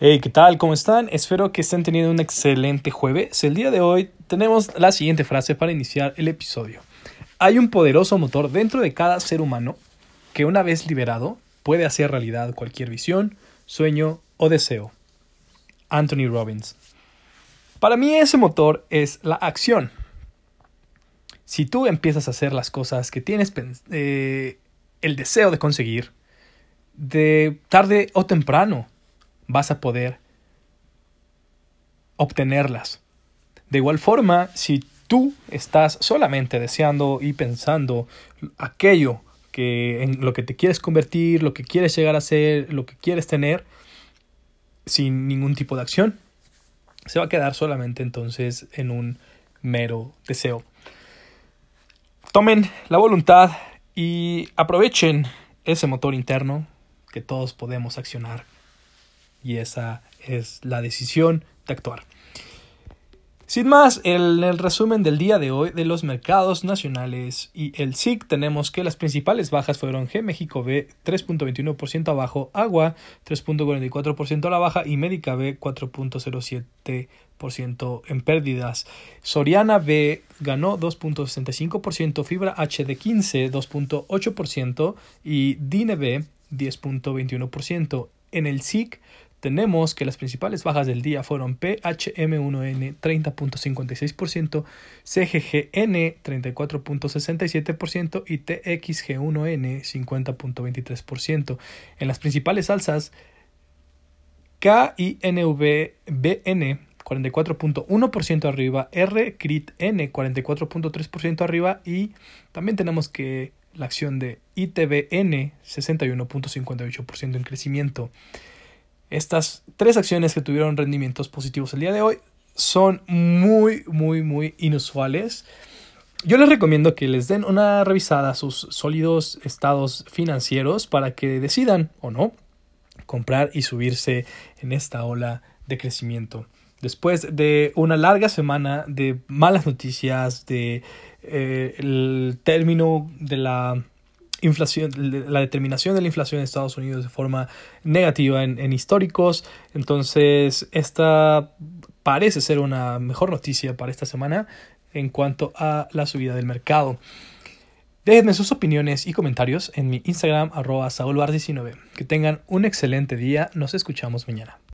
Hey, ¿qué tal? ¿Cómo están? Espero que estén teniendo un excelente jueves. El día de hoy tenemos la siguiente frase para iniciar el episodio. Hay un poderoso motor dentro de cada ser humano que una vez liberado puede hacer realidad cualquier visión, sueño o deseo. Anthony Robbins. Para mí ese motor es la acción. Si tú empiezas a hacer las cosas que tienes eh, el deseo de conseguir, de tarde o temprano, vas a poder obtenerlas. De igual forma, si tú estás solamente deseando y pensando aquello que en lo que te quieres convertir, lo que quieres llegar a ser, lo que quieres tener, sin ningún tipo de acción, se va a quedar solamente entonces en un mero deseo. Tomen la voluntad y aprovechen ese motor interno que todos podemos accionar y esa es la decisión de actuar. Sin más, en el resumen del día de hoy de los mercados nacionales y el SIC tenemos que las principales bajas fueron G México B 3.21% abajo, Agua 3.44% a la baja y Médica B 4.07% en pérdidas. Soriana B ganó 2.65%, Fibra H de 15 2.8% y DINE B 10.21%. En el SIC tenemos que las principales bajas del día fueron PHM1N 30.56%, CGGN 34.67% y TXG1N 50.23%. En las principales alzas, KINVBN 44.1% arriba, R CRIT N 44.3% arriba y también tenemos que la acción de ITBN 61.58% en crecimiento. Estas tres acciones que tuvieron rendimientos positivos el día de hoy son muy, muy, muy inusuales. Yo les recomiendo que les den una revisada a sus sólidos estados financieros para que decidan o no comprar y subirse en esta ola de crecimiento. Después de una larga semana de malas noticias, de eh, el término de la inflación, la determinación de la inflación en Estados Unidos de forma negativa en, históricos. Entonces, esta parece ser una mejor noticia para esta semana en cuanto a la subida del mercado. Déjenme sus opiniones y comentarios en mi Instagram arroba 19 Que tengan un excelente día. Nos escuchamos mañana.